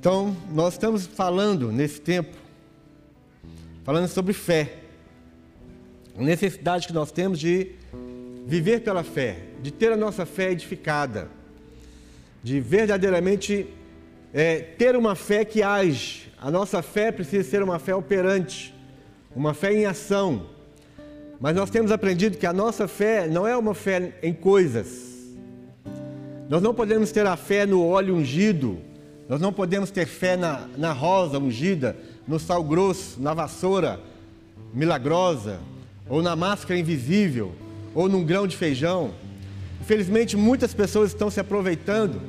Então, nós estamos falando nesse tempo, falando sobre fé. A necessidade que nós temos de viver pela fé, de ter a nossa fé edificada, de verdadeiramente é, ter uma fé que age. A nossa fé precisa ser uma fé operante, uma fé em ação. Mas nós temos aprendido que a nossa fé não é uma fé em coisas. Nós não podemos ter a fé no óleo ungido, nós não podemos ter fé na, na rosa ungida, no sal grosso, na vassoura milagrosa, ou na máscara invisível, ou num grão de feijão. Infelizmente, muitas pessoas estão se aproveitando,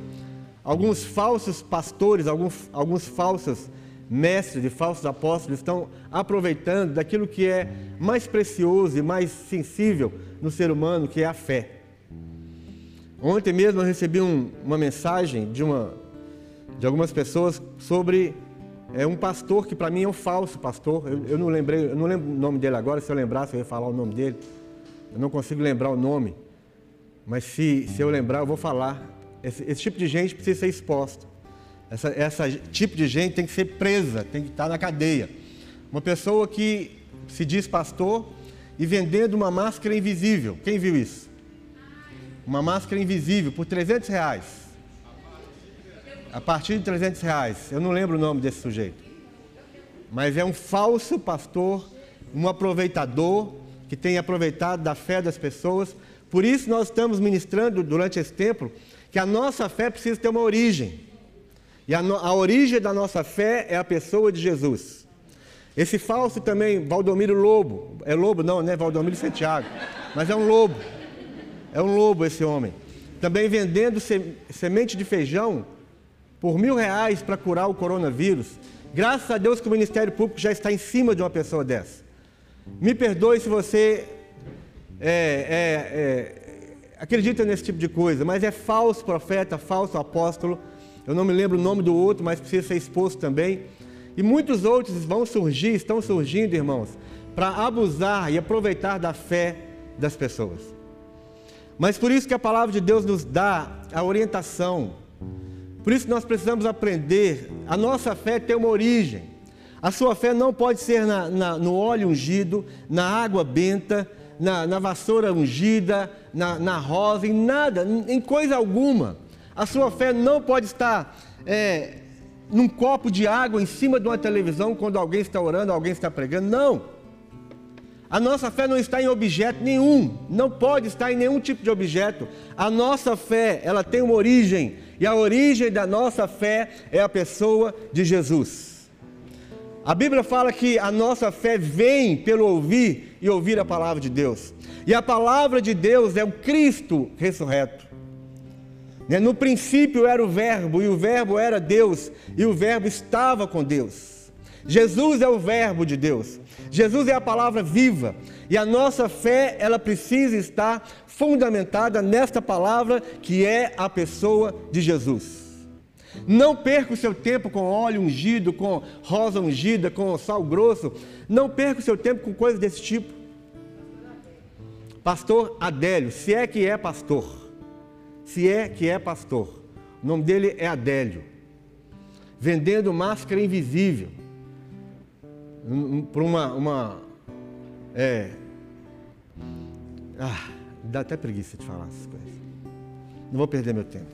alguns falsos pastores, alguns, alguns falsos mestres e falsos apóstolos estão aproveitando daquilo que é mais precioso e mais sensível no ser humano, que é a fé. Ontem mesmo eu recebi um, uma mensagem de, uma, de algumas pessoas sobre é, um pastor que para mim é um falso pastor. Eu, eu, não lembrei, eu não lembro o nome dele agora, se eu lembrasse eu ia falar o nome dele. Eu não consigo lembrar o nome. Mas se, se eu lembrar, eu vou falar. Esse, esse tipo de gente precisa ser exposto. Essa, essa tipo de gente tem que ser presa, tem que estar na cadeia. Uma pessoa que se diz pastor e vendendo uma máscara invisível. Quem viu isso? Uma máscara invisível por 300 reais. A partir de 300 reais. Eu não lembro o nome desse sujeito. Mas é um falso pastor, um aproveitador que tem aproveitado da fé das pessoas. Por isso nós estamos ministrando durante esse tempo que a nossa fé precisa ter uma origem. E a, a origem da nossa fé é a pessoa de Jesus. Esse falso também, Valdomiro Lobo, é lobo não, né? Valdomiro Santiago, mas é um lobo. É um lobo esse homem. Também vendendo semente de feijão por mil reais para curar o coronavírus. Graças a Deus que o Ministério Público já está em cima de uma pessoa dessa. Me perdoe se você é, é, é, acredita nesse tipo de coisa, mas é falso profeta, falso apóstolo eu não me lembro o nome do outro, mas precisa ser exposto também. E muitos outros vão surgir, estão surgindo, irmãos, para abusar e aproveitar da fé das pessoas. Mas por isso que a palavra de Deus nos dá a orientação. Por isso nós precisamos aprender. A nossa fé tem uma origem. A sua fé não pode ser na, na, no óleo ungido, na água benta, na, na vassoura ungida, na, rosa, em nada, em coisa alguma. A sua fé não pode estar é, num copo de água em cima de uma televisão quando alguém está orando, alguém está pregando. Não. A nossa fé não está em objeto nenhum, não pode estar em nenhum tipo de objeto. A nossa fé, ela tem uma origem, e a origem da nossa fé é a pessoa de Jesus. A Bíblia fala que a nossa fé vem pelo ouvir e ouvir a palavra de Deus. E a palavra de Deus é o Cristo ressurreto. Né? No princípio era o Verbo, e o Verbo era Deus, e o Verbo estava com Deus. Jesus é o Verbo de Deus. Jesus é a palavra viva. E a nossa fé, ela precisa estar fundamentada nesta palavra que é a pessoa de Jesus. Não perca o seu tempo com óleo ungido, com rosa ungida, com sal grosso. Não perca o seu tempo com coisas desse tipo. Pastor Adélio, se é que é pastor se é que é pastor. O nome dele é Adélio. Vendendo máscara invisível. Por uma. uma é, ah, dá até preguiça de falar essas coisas. Não vou perder meu tempo.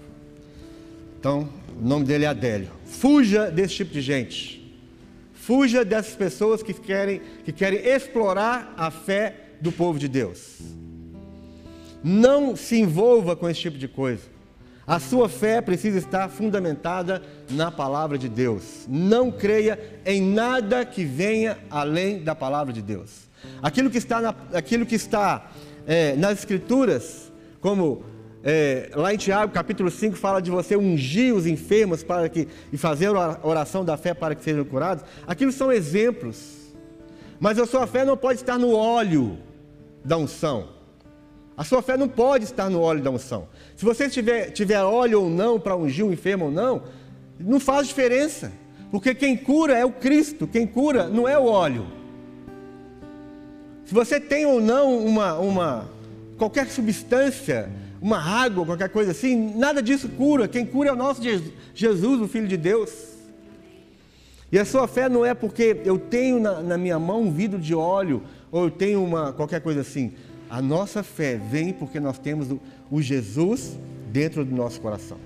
Então, o nome dele é Adélio. Fuja desse tipo de gente. Fuja dessas pessoas que querem, que querem explorar a fé do povo de Deus. Não se envolva com esse tipo de coisa. A sua fé precisa estar fundamentada na palavra de Deus. Não creia em nada que venha além da palavra de Deus. Aquilo que está, na, aquilo que está é, nas Escrituras, como é, lá em Tiago, capítulo 5, fala de você ungir os enfermos para que, e fazer a oração da fé para que sejam curados. Aquilo são exemplos. Mas a sua fé não pode estar no óleo da unção. A sua fé não pode estar no óleo da unção. Se você tiver, tiver óleo ou não para ungir um enfermo ou não, não faz diferença. Porque quem cura é o Cristo, quem cura não é o óleo. Se você tem ou não uma, uma qualquer substância, uma água, qualquer coisa assim, nada disso cura. Quem cura é o nosso Jesus, o Filho de Deus. E a sua fé não é porque eu tenho na, na minha mão um vidro de óleo ou eu tenho uma qualquer coisa assim. A nossa fé vem porque nós temos o, Jesus dentro do nosso coração.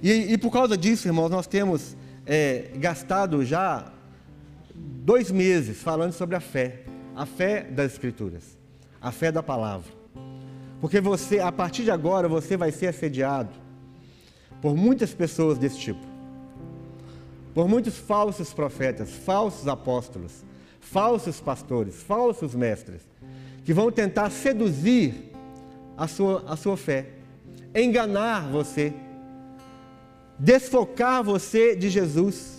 E, e, por causa disso, irmãos, nós temos é, gastado já dois meses falando sobre a fé, a fé das Escrituras, a fé da palavra. Porque você, a partir de agora, você vai ser assediado por muitas pessoas desse tipo. Por muitos falsos profetas, falsos apóstolos, falsos pastores, falsos mestres, que vão tentar seduzir a sua, a sua fé, enganar você, desfocar você de Jesus.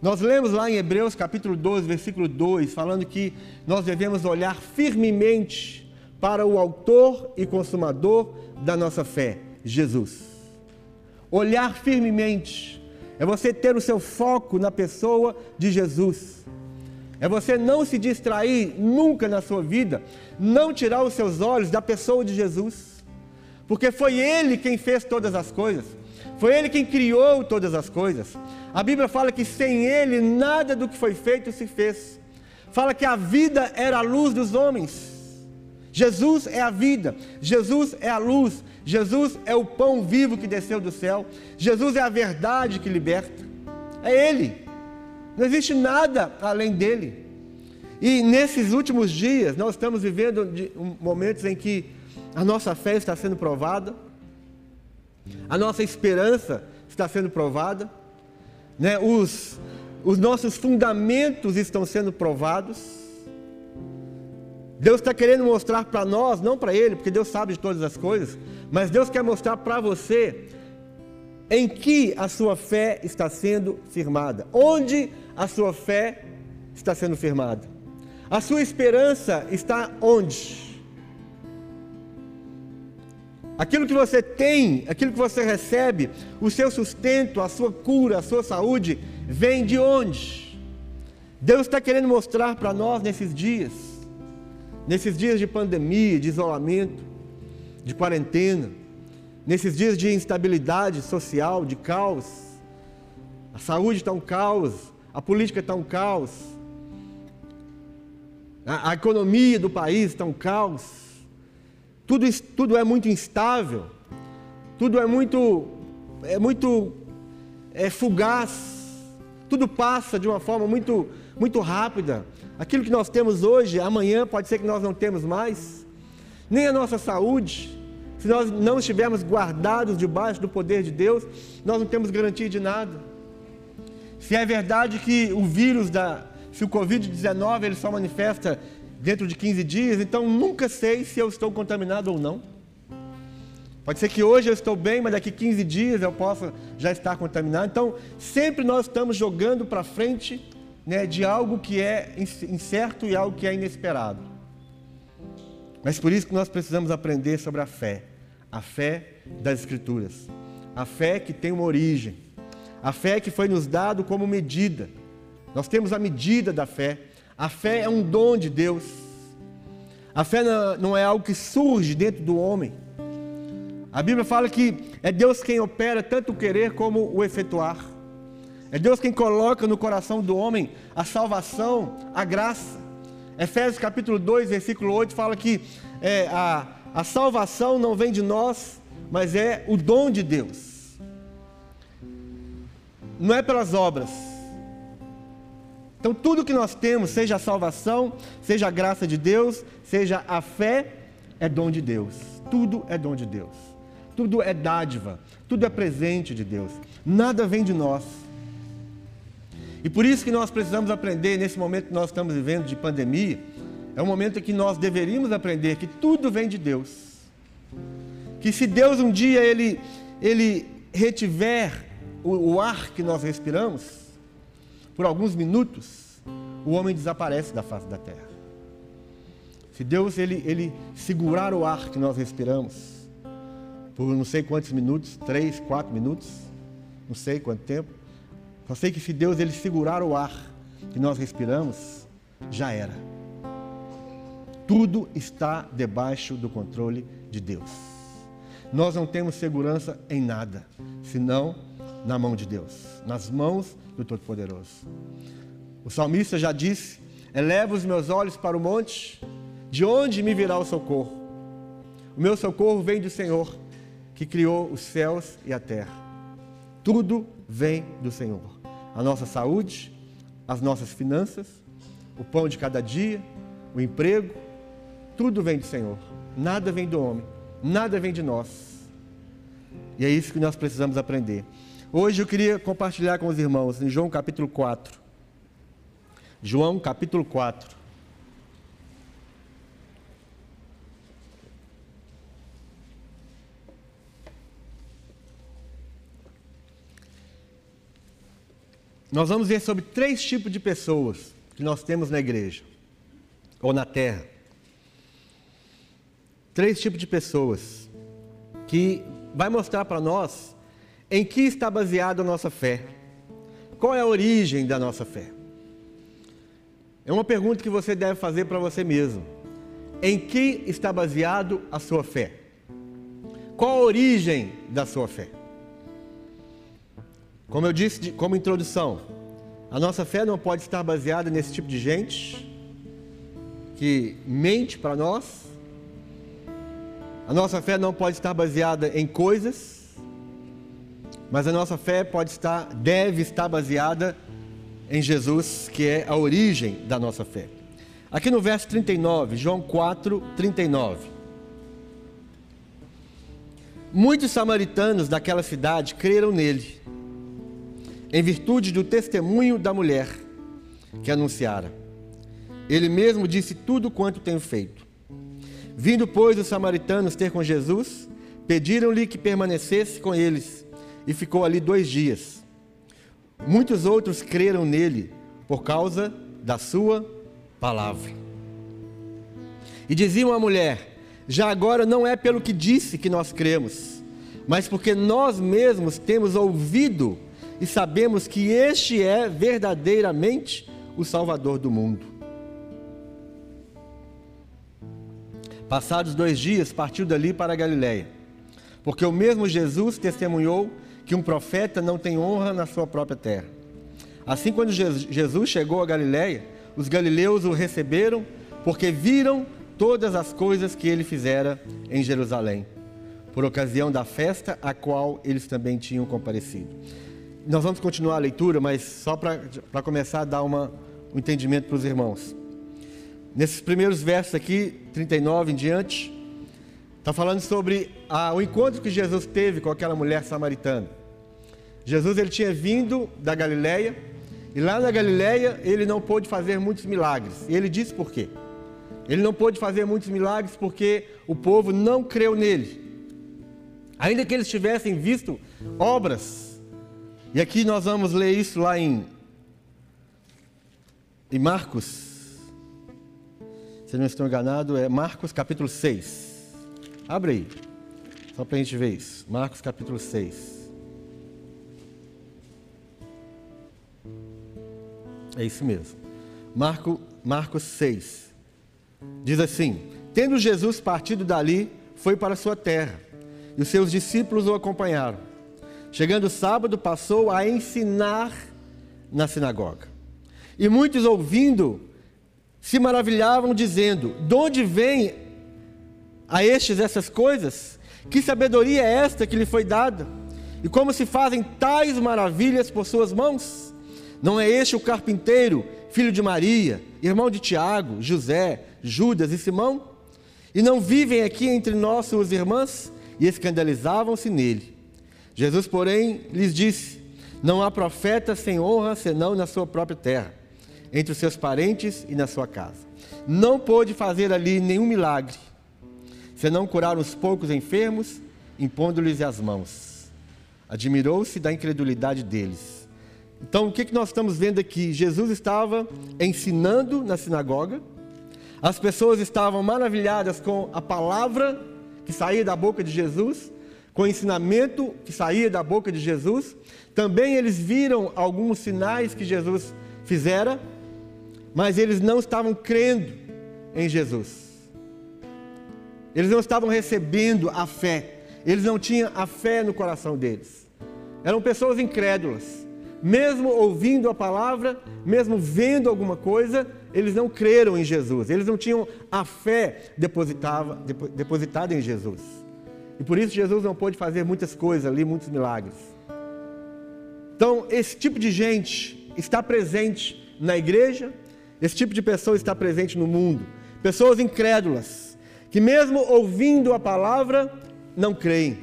Nós lemos lá em Hebreus capítulo 12, versículo 2, falando que nós devemos olhar firmemente para o autor e consumador da nossa fé, Jesus. Olhar firmemente é você ter o seu foco na pessoa de Jesus. É você não se distrair nunca na sua vida, não tirar os seus olhos da pessoa de Jesus. Porque foi Ele quem fez todas as coisas, foi Ele quem criou todas as coisas. A Bíblia fala que sem Ele nada do que foi feito se fez. Fala que a vida era a luz dos homens. Jesus é a vida, Jesus é a luz, Jesus é o pão vivo que desceu do céu, Jesus é a verdade que liberta. É Ele. Não existe nada além dele. E nesses últimos dias, nós estamos vivendo momentos em que a nossa fé está sendo provada, a nossa esperança está sendo provada, né? os, os nossos fundamentos estão sendo provados. Deus está querendo mostrar para nós, não para Ele, porque Deus sabe de todas as coisas, mas Deus quer mostrar para você em que a sua fé está sendo firmada, onde a sua fé está sendo firmada. A sua esperança está onde? Aquilo que você tem, aquilo que você recebe, o seu sustento, a sua cura, a sua saúde, vem de onde? Deus está querendo mostrar para nós nesses dias nesses dias de pandemia, de isolamento, de quarentena, nesses dias de instabilidade social, de caos, a saúde está um caos, a política está um caos, a, a economia do país está um caos, tudo, tudo é muito instável, tudo é muito, é muito é, fugaz, tudo passa de uma forma muito, muito rápida. Aquilo que nós temos hoje, amanhã pode ser que nós não temos mais. Nem a nossa saúde. Se nós não estivermos guardados debaixo do poder de Deus, nós não temos garantia de nada. Se é verdade que o vírus da, se o Covid-19 ele só manifesta dentro de 15 dias, então nunca sei se eu estou contaminado ou não. Pode ser que hoje eu estou bem, mas daqui 15 dias eu possa já estar contaminado. Então, sempre nós estamos jogando para frente né, de algo que é incerto e algo que é inesperado. Mas por isso que nós precisamos aprender sobre a fé, a fé das Escrituras, a fé que tem uma origem, a fé que foi nos dado como medida. Nós temos a medida da fé. A fé é um dom de Deus. A fé não é algo que surge dentro do homem. A Bíblia fala que é Deus quem opera tanto o querer como o efetuar. É Deus quem coloca no coração do homem a salvação, a graça. Efésios capítulo 2, versículo 8 fala que é, a, a salvação não vem de nós, mas é o dom de Deus. Não é pelas obras. Então tudo que nós temos, seja a salvação, seja a graça de Deus, seja a fé, é dom de Deus. Tudo é dom de Deus. Tudo é dádiva, tudo é presente de Deus. Nada vem de nós. E por isso que nós precisamos aprender, nesse momento que nós estamos vivendo de pandemia, é um momento em que nós deveríamos aprender que tudo vem de Deus. Que se Deus um dia ele, ele retiver o, o ar que nós respiramos, por alguns minutos, o homem desaparece da face da terra. Se Deus ele, ele segurar o ar que nós respiramos, por não sei quantos minutos, três, quatro minutos, não sei quanto tempo, só sei que se Deus ele segurar o ar que nós respiramos, já era. Tudo está debaixo do controle de Deus. Nós não temos segurança em nada, senão na mão de Deus, nas mãos do Todo-Poderoso. O salmista já disse: Eleva os meus olhos para o monte, de onde me virá o socorro? O meu socorro vem do Senhor, que criou os céus e a terra. Tudo vem do Senhor. A nossa saúde, as nossas finanças, o pão de cada dia, o emprego, tudo vem do Senhor. Nada vem do homem, nada vem de nós. E é isso que nós precisamos aprender. Hoje eu queria compartilhar com os irmãos em João capítulo 4. João capítulo 4. Nós vamos ver sobre três tipos de pessoas que nós temos na igreja ou na terra. Três tipos de pessoas que vai mostrar para nós em que está baseada a nossa fé. Qual é a origem da nossa fé? É uma pergunta que você deve fazer para você mesmo. Em que está baseado a sua fé? Qual a origem da sua fé? Como eu disse como introdução, a nossa fé não pode estar baseada nesse tipo de gente que mente para nós. A nossa fé não pode estar baseada em coisas, mas a nossa fé pode estar, deve estar baseada em Jesus, que é a origem da nossa fé. Aqui no verso 39, João 4, 39. Muitos samaritanos daquela cidade creram nele em virtude do testemunho da mulher que anunciara. Ele mesmo disse tudo quanto tenho feito. Vindo, pois, os samaritanos ter com Jesus, pediram-lhe que permanecesse com eles, e ficou ali dois dias. Muitos outros creram nele por causa da sua palavra. E diziam à mulher: Já agora não é pelo que disse que nós cremos, mas porque nós mesmos temos ouvido e sabemos que este é verdadeiramente o Salvador do mundo. Passados dois dias, partiu dali para a Galiléia, porque o mesmo Jesus testemunhou que um profeta não tem honra na sua própria terra. Assim, quando Jesus chegou a Galiléia, os galileus o receberam, porque viram todas as coisas que ele fizera em Jerusalém, por ocasião da festa a qual eles também tinham comparecido. Nós vamos continuar a leitura, mas só para começar a dar uma, um entendimento para os irmãos. Nesses primeiros versos aqui, 39 em diante, está falando sobre a, o encontro que Jesus teve com aquela mulher samaritana. Jesus ele tinha vindo da Galileia e lá na Galileia ele não pôde fazer muitos milagres. E ele disse por quê? Ele não pôde fazer muitos milagres porque o povo não creu nele. Ainda que eles tivessem visto obras e aqui nós vamos ler isso lá em, em Marcos. Se não estou enganado, é Marcos capítulo 6. Abre aí, só para a gente ver isso. Marcos capítulo 6. É isso mesmo. Marco, Marcos 6. Diz assim: Tendo Jesus partido dali, foi para sua terra, e os seus discípulos o acompanharam. Chegando sábado, passou a ensinar na sinagoga. E muitos ouvindo se maravilhavam, dizendo: De onde vem a estes essas coisas? Que sabedoria é esta que lhe foi dada? E como se fazem tais maravilhas por suas mãos? Não é este o carpinteiro, filho de Maria, irmão de Tiago, José, Judas e Simão? E não vivem aqui entre nós suas irmãs? E escandalizavam-se nele. Jesus, porém, lhes disse: Não há profeta sem honra senão na sua própria terra, entre os seus parentes e na sua casa. Não pôde fazer ali nenhum milagre, senão curar uns poucos enfermos, impondo-lhes as mãos. Admirou-se da incredulidade deles. Então, o que, que nós estamos vendo aqui? Jesus estava ensinando na sinagoga, as pessoas estavam maravilhadas com a palavra que saía da boca de Jesus, com o ensinamento que saía da boca de Jesus. Também eles viram alguns sinais que Jesus fizera, mas eles não estavam crendo em Jesus. Eles não estavam recebendo a fé. Eles não tinham a fé no coração deles. eram pessoas incrédulas. Mesmo ouvindo a palavra, mesmo vendo alguma coisa, eles não creram em Jesus. Eles não tinham a fé depositada, depositada em Jesus. E por isso Jesus não pôde fazer muitas coisas ali, muitos milagres. Então, esse tipo de gente está presente na igreja, esse tipo de pessoa está presente no mundo. Pessoas incrédulas, que mesmo ouvindo a palavra, não creem.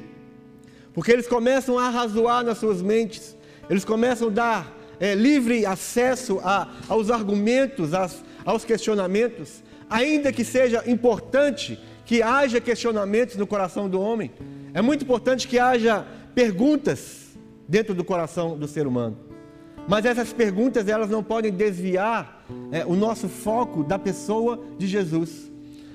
Porque eles começam a razoar nas suas mentes, eles começam a dar é, livre acesso a, aos argumentos, às, aos questionamentos, ainda que seja importante que haja questionamentos no coração do homem, é muito importante que haja perguntas dentro do coração do ser humano. Mas essas perguntas elas não podem desviar é, o nosso foco da pessoa de Jesus.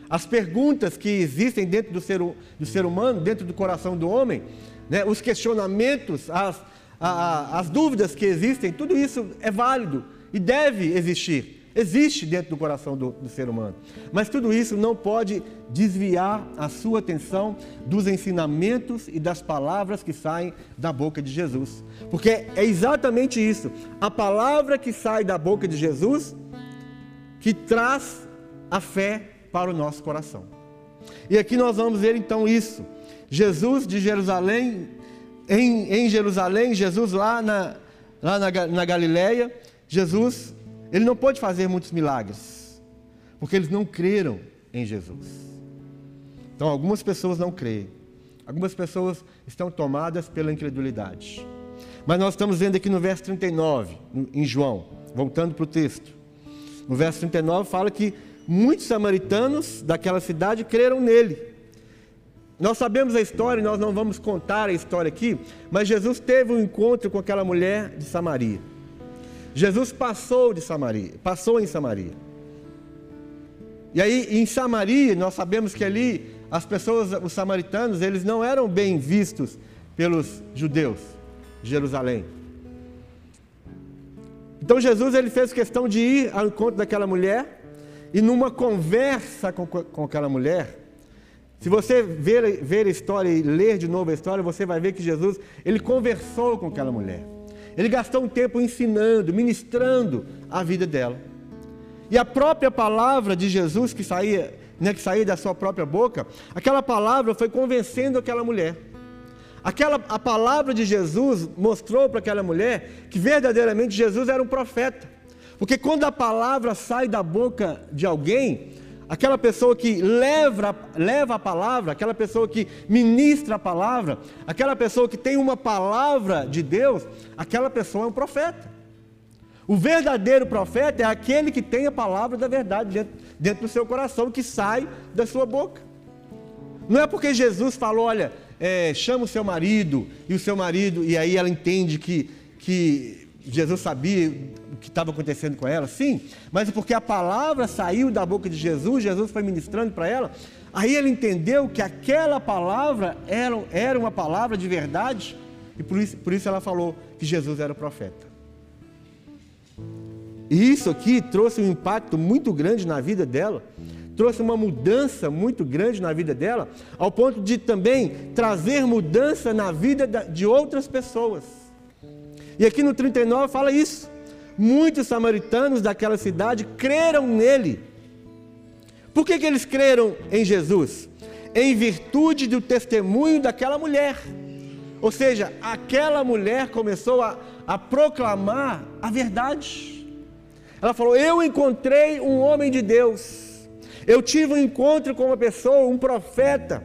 As perguntas que existem dentro do ser, do ser humano, dentro do coração do homem, né, os questionamentos, as, a, as dúvidas que existem, tudo isso é válido e deve existir. Existe dentro do coração do, do, ser humano. Mas tudo isso não pode desviar a sua atenção dos ensinamentos e das palavras que saem da boca de Jesus. Porque é exatamente isso. A palavra que sai da boca de Jesus que traz a fé para o nosso coração. E aqui nós vamos ver então isso. Jesus de Jerusalém, em, em Jerusalém, Jesus lá na, lá na, na Galileia, Jesus, ele não pôde fazer muitos milagres, porque eles não creram em Jesus. Então algumas pessoas não creem, algumas pessoas estão tomadas pela incredulidade. Mas nós estamos vendo aqui no verso 39, em João, voltando para o texto. No verso 39 fala que muitos samaritanos daquela cidade creram nele. Nós sabemos a história, nós não vamos contar a história aqui, mas Jesus teve um encontro com aquela mulher de Samaria. Jesus passou de Samaria, passou em Samaria. E aí em Samaria, nós sabemos que ali as pessoas, os samaritanos, eles não eram bem vistos pelos judeus de Jerusalém. Então Jesus ele fez questão de ir ao encontro daquela mulher e numa conversa com, com aquela mulher, se você ver, ver a história e ler de novo a história, você vai ver que Jesus, ele conversou com aquela mulher. Ele gastou um tempo ensinando, ministrando a vida dela. E a própria palavra de Jesus que saía, né, que saía da sua própria boca, aquela palavra foi convencendo aquela mulher. Aquela, a palavra de Jesus mostrou para aquela mulher que verdadeiramente Jesus era um profeta. Porque quando a palavra sai da boca de alguém, aquela pessoa que leva, leva a palavra, aquela pessoa que ministra a palavra, aquela pessoa que tem uma palavra de Deus, aquela pessoa é um profeta. O verdadeiro profeta é aquele que tem a palavra da verdade dentro, dentro do seu coração, que sai da sua boca. Não é porque Jesus falou, olha, é, chama o seu marido, e o seu marido, e aí ela entende que, que Jesus sabia que estava acontecendo com ela, sim, mas porque a palavra saiu da boca de Jesus, Jesus foi ministrando para ela, aí ele entendeu que aquela palavra era, era uma palavra de verdade, e por isso, por isso ela falou que Jesus era o profeta. E isso aqui trouxe um impacto muito grande na vida dela, trouxe uma mudança muito grande na vida dela, ao ponto de também trazer mudança na vida de outras pessoas. E aqui no 39 fala isso. Muitos samaritanos daquela cidade creram nele. Por que, que eles creram em Jesus? Em virtude do testemunho daquela mulher. Ou seja, aquela mulher começou a, a proclamar a verdade. Ela falou: Eu encontrei um homem de Deus. Eu tive um encontro com uma pessoa, um profeta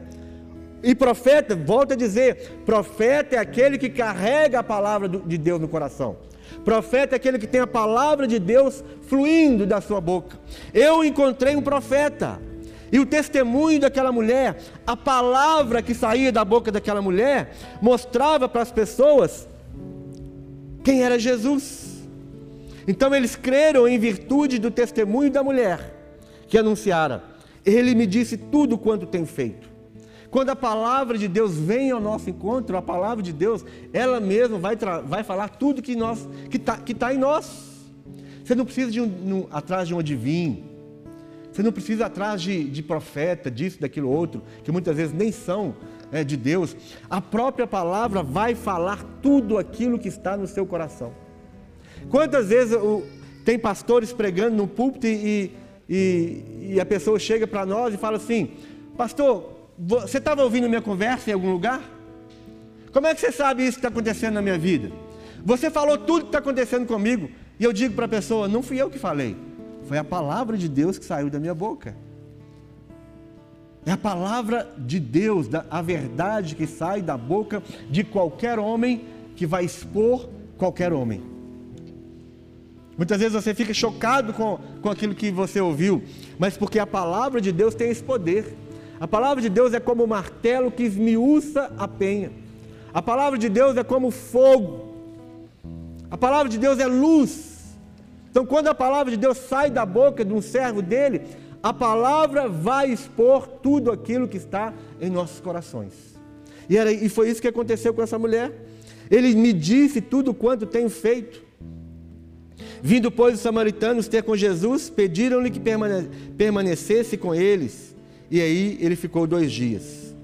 e profeta, volta a dizer, profeta é aquele que carrega a palavra de Deus no coração. Profeta é aquele que tem a palavra de Deus fluindo da sua boca. Eu encontrei um profeta. E o testemunho daquela mulher, a palavra que saía da boca daquela mulher, mostrava para as pessoas quem era Jesus. Então eles creram em virtude do testemunho da mulher que anunciara: Ele me disse tudo quanto tem feito. Quando a palavra de Deus vem ao nosso encontro, a palavra de Deus, ela mesma vai, vai falar tudo que nós que está que tá em nós. Você não precisa de um, um, atrás de um adivinho. Você não precisa atrás de, de profeta, disso, daquilo outro, que muitas vezes nem são é, de Deus. A própria palavra vai falar tudo aquilo que está no seu coração. Quantas vezes o, tem pastores pregando no púlpito e, e, e a pessoa chega para nós e fala assim: Pastor, você estava ouvindo minha conversa em algum lugar? Como é que você sabe isso que está acontecendo na minha vida? Você falou tudo que está acontecendo comigo. E eu digo para a pessoa: Não fui eu que falei. Foi a palavra de Deus que saiu da minha boca. É a palavra de Deus, a verdade que sai da boca de qualquer homem que vai expor qualquer homem. Muitas vezes você fica chocado com, com aquilo que você ouviu, mas porque a palavra de Deus tem esse poder. A palavra de Deus é como o martelo que esmiuça a penha. A palavra de Deus é como fogo. A palavra de Deus é luz. Então, quando a palavra de Deus sai da boca de um servo dele, a palavra vai expor tudo aquilo que está em nossos corações. E, era, e foi isso que aconteceu com essa mulher. Ele me disse tudo quanto tenho feito. Vindo, pois, os samaritanos ter com Jesus, pediram-lhe que permane permanecesse com eles. E aí ele ficou dois dias.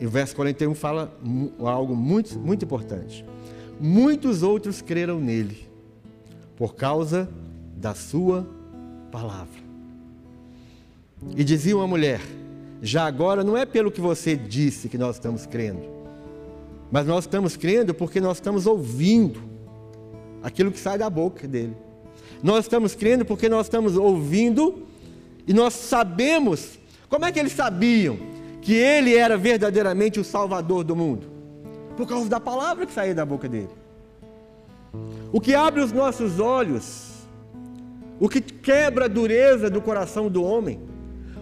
E o verso 41 fala algo muito, muito importante. Muitos outros creram nele por causa da sua palavra. E dizia uma mulher: já agora não é pelo que você disse que nós estamos crendo, mas nós estamos crendo porque nós estamos ouvindo aquilo que sai da boca dele. Nós estamos crendo porque nós estamos ouvindo e nós sabemos. Como é que eles sabiam que ele era verdadeiramente o Salvador do mundo? Por causa da palavra que saía da boca dele. O que abre os nossos olhos, o que quebra a dureza do coração do homem,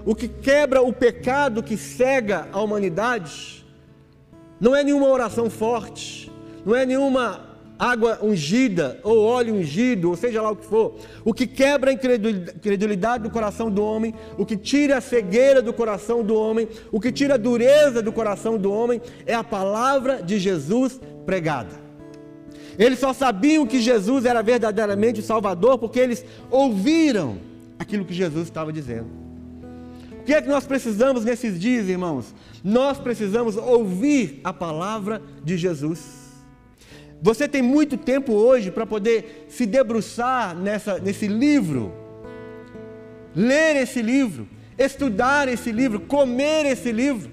o que quebra o pecado que cega a humanidade, não é nenhuma oração forte, não é nenhuma água ungida ou óleo ungido, ou seja lá o que for. O que quebra a incredulidade do coração do homem, o que tira a cegueira do coração do homem, o que tira a dureza do coração do homem é a palavra de Jesus pregada. Eles só sabiam que Jesus era verdadeiramente o Salvador porque eles ouviram aquilo que Jesus estava dizendo. O que é que nós precisamos nesses dias, irmãos? Nós precisamos ouvir a palavra de Jesus. Você tem muito tempo hoje para poder se debruçar nessa, nesse livro, ler esse livro, estudar esse livro, comer esse livro.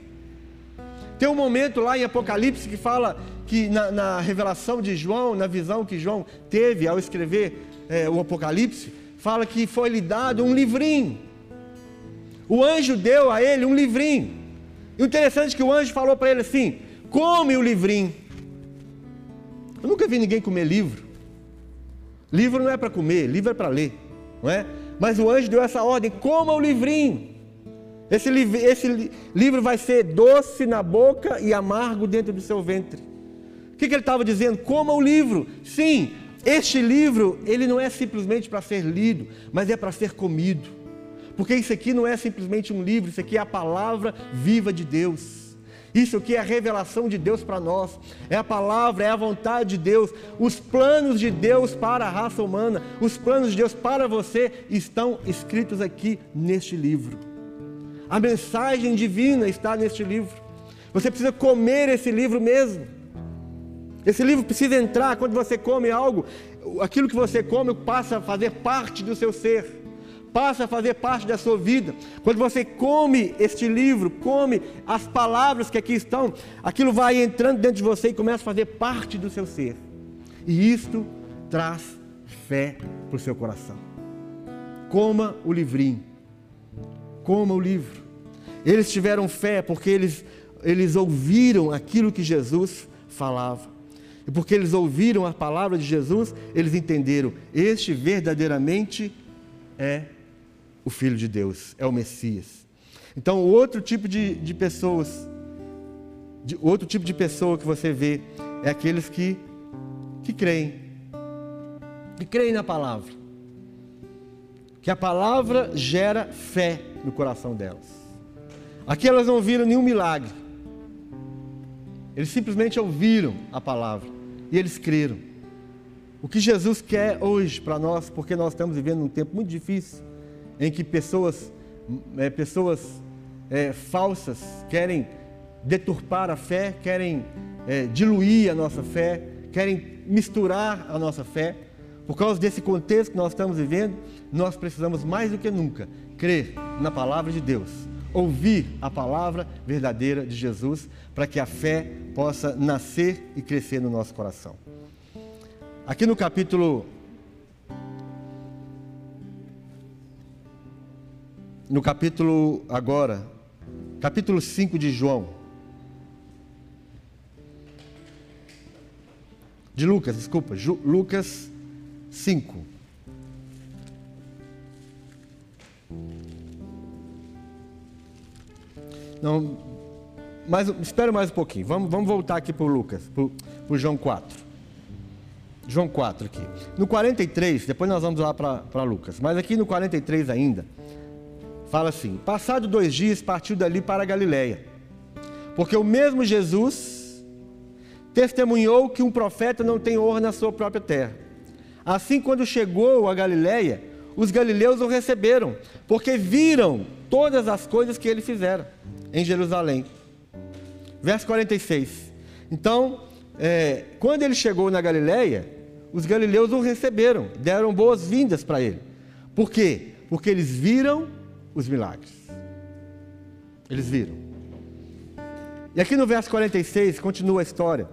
Tem um momento lá em Apocalipse que fala que na, na, revelação de João, na visão que João teve ao escrever é, o Apocalipse, fala que foi lhe dado um livrinho. O anjo deu a ele um livrinho. E o interessante é que o anjo falou para ele assim: come o livrinho. Eu nunca vi ninguém comer livro. Livro não é para comer, livro é para ler, não é? Mas o anjo deu essa ordem: coma o livrinho. Esse, esse livro vai ser doce na boca e amargo dentro do seu ventre que, que ele estava dizendo? Coma o livro. Sim, este livro, ele não é simplesmente para ser lido, mas é para ser comido. Porque isso aqui não é simplesmente um livro, isso aqui é a palavra viva de Deus. Isso aqui é a revelação de Deus para nós. É a palavra, é a vontade de Deus. Os planos de Deus para a raça humana, os planos de Deus para você estão escritos aqui neste livro. A mensagem divina está neste livro. Você precisa comer esse livro mesmo. Esse livro precisa entrar quando você come algo, aquilo que você come passa a fazer parte do seu ser, passa a fazer parte da sua vida. Quando você come este livro, come as palavras que aqui estão, aquilo vai entrando dentro de você e começa a fazer parte do seu ser. E isto traz fé para o seu coração. Coma o livrinho, coma o livro. Eles tiveram fé porque eles, eles ouviram aquilo que Jesus falava. E porque eles ouviram a palavra de Jesus, eles entenderam: este verdadeiramente é o Filho de Deus, é o Messias. Então, outro tipo de, de pessoas, de, outro tipo de pessoa que você vê é aqueles que, que creem, que creem na palavra, que a palavra gera fé no coração delas. Aqui elas não viram nenhum milagre, eles simplesmente ouviram a palavra e eles creram. O que Jesus quer hoje para nós, porque nós estamos vivendo um tempo muito difícil, em que pessoas é, pessoas é, falsas querem deturpar a fé, querem é, diluir a nossa fé, querem misturar a nossa fé. Por causa desse contexto que nós estamos vivendo, nós precisamos mais do que nunca crer na palavra de Deus, ouvir a palavra verdadeira de Jesus, para que a fé possa nascer e crescer no nosso coração. Aqui no capítulo no capítulo agora, capítulo 5 de João. De Lucas, desculpa, Ju, Lucas 5. Não, mais, espera mais um pouquinho. Vamos, vamos voltar aqui para o Lucas, para o João 4. João 4 aqui. No 43, depois nós vamos lá para Lucas, mas aqui no 43 ainda, fala assim: Passado dois dias, partiu dali para a Galiléia, porque o mesmo Jesus testemunhou que um profeta não tem honra na sua própria terra. Assim, quando chegou a Galiléia, os galileus o receberam, porque viram todas as coisas que ele fizera em Jerusalém. Verso 46. Então, é, quando ele chegou na Galiléia, os galileus o receberam, deram boas-vindas para ele. Por quê? Porque eles viram os milagres. Eles viram. E aqui no verso 46 continua a história.